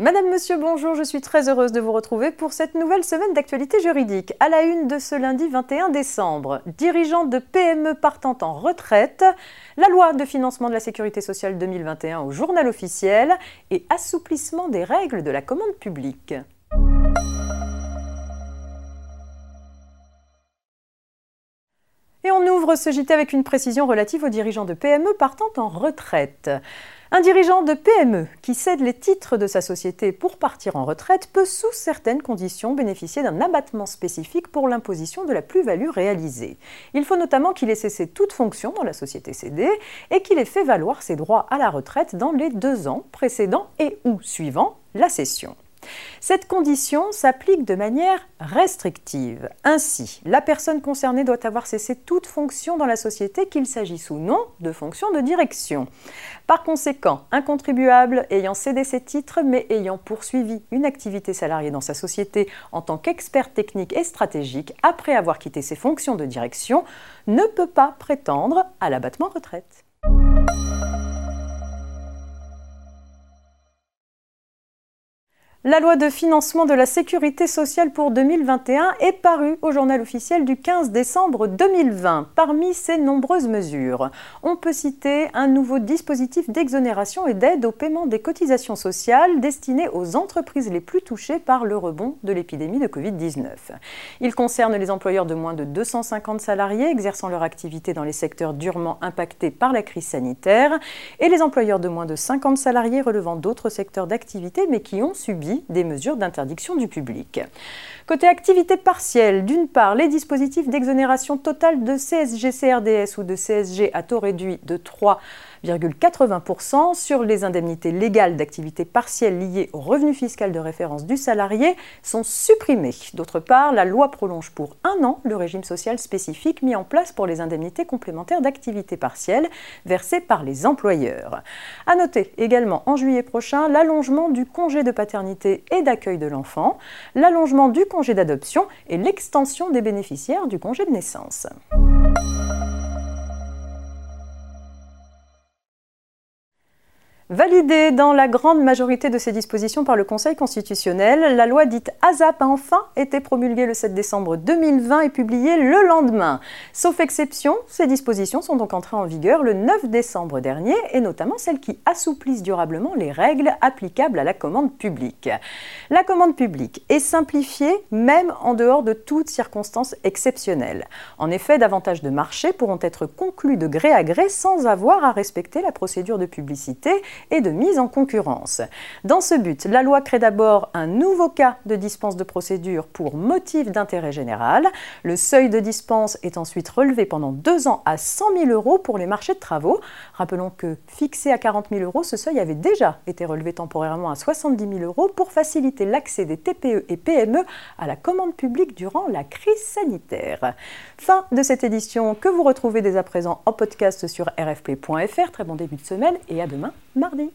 Madame, Monsieur, bonjour, je suis très heureuse de vous retrouver pour cette nouvelle semaine d'actualité juridique. À la une de ce lundi 21 décembre, dirigeants de PME partant en retraite, la loi de financement de la sécurité sociale 2021 au journal officiel et assouplissement des règles de la commande publique. Ouvre ce avec une précision relative aux dirigeants de PME partant en retraite. Un dirigeant de PME qui cède les titres de sa société pour partir en retraite peut sous certaines conditions bénéficier d'un abattement spécifique pour l'imposition de la plus-value réalisée. Il faut notamment qu'il ait cessé toute fonction dans la société cédée et qu'il ait fait valoir ses droits à la retraite dans les deux ans précédents et ou suivant la cession. Cette condition s'applique de manière restrictive. Ainsi, la personne concernée doit avoir cessé toute fonction dans la société, qu'il s'agisse ou non de fonction de direction. Par conséquent, un contribuable ayant cédé ses titres mais ayant poursuivi une activité salariée dans sa société en tant qu'expert technique et stratégique après avoir quitté ses fonctions de direction ne peut pas prétendre à l'abattement retraite. La loi de financement de la sécurité sociale pour 2021 est parue au journal officiel du 15 décembre 2020. Parmi ces nombreuses mesures, on peut citer un nouveau dispositif d'exonération et d'aide au paiement des cotisations sociales destiné aux entreprises les plus touchées par le rebond de l'épidémie de Covid-19. Il concerne les employeurs de moins de 250 salariés exerçant leur activité dans les secteurs durement impactés par la crise sanitaire et les employeurs de moins de 50 salariés relevant d'autres secteurs d'activité mais qui ont subi des mesures d'interdiction du public. Côté activité partielle, d'une part, les dispositifs d'exonération totale de CSG-CRDS ou de CSG à taux réduit de 3 80% sur les indemnités légales d'activité partielle liées au revenu fiscal de référence du salarié sont supprimées. D'autre part, la loi prolonge pour un an le régime social spécifique mis en place pour les indemnités complémentaires d'activité partielle versées par les employeurs. À noter également en juillet prochain l'allongement du congé de paternité et d'accueil de l'enfant, l'allongement du congé d'adoption et l'extension des bénéficiaires du congé de naissance. Validée dans la grande majorité de ses dispositions par le Conseil constitutionnel, la loi dite ASAP a enfin été promulguée le 7 décembre 2020 et publiée le lendemain. Sauf exception, ces dispositions sont donc entrées en vigueur le 9 décembre dernier et notamment celles qui assouplissent durablement les règles applicables à la commande publique. La commande publique est simplifiée même en dehors de toute circonstance exceptionnelle. En effet, davantage de marchés pourront être conclus de gré à gré sans avoir à respecter la procédure de publicité et de mise en concurrence. Dans ce but, la loi crée d'abord un nouveau cas de dispense de procédure pour motif d'intérêt général. Le seuil de dispense est ensuite relevé pendant deux ans à 100 000 euros pour les marchés de travaux. Rappelons que fixé à 40 000 euros, ce seuil avait déjà été relevé temporairement à 70 000 euros pour faciliter l'accès des TPE et PME à la commande publique durant la crise sanitaire. Fin de cette édition que vous retrouvez dès à présent en podcast sur rfp.fr. Très bon début de semaine et à demain mardi.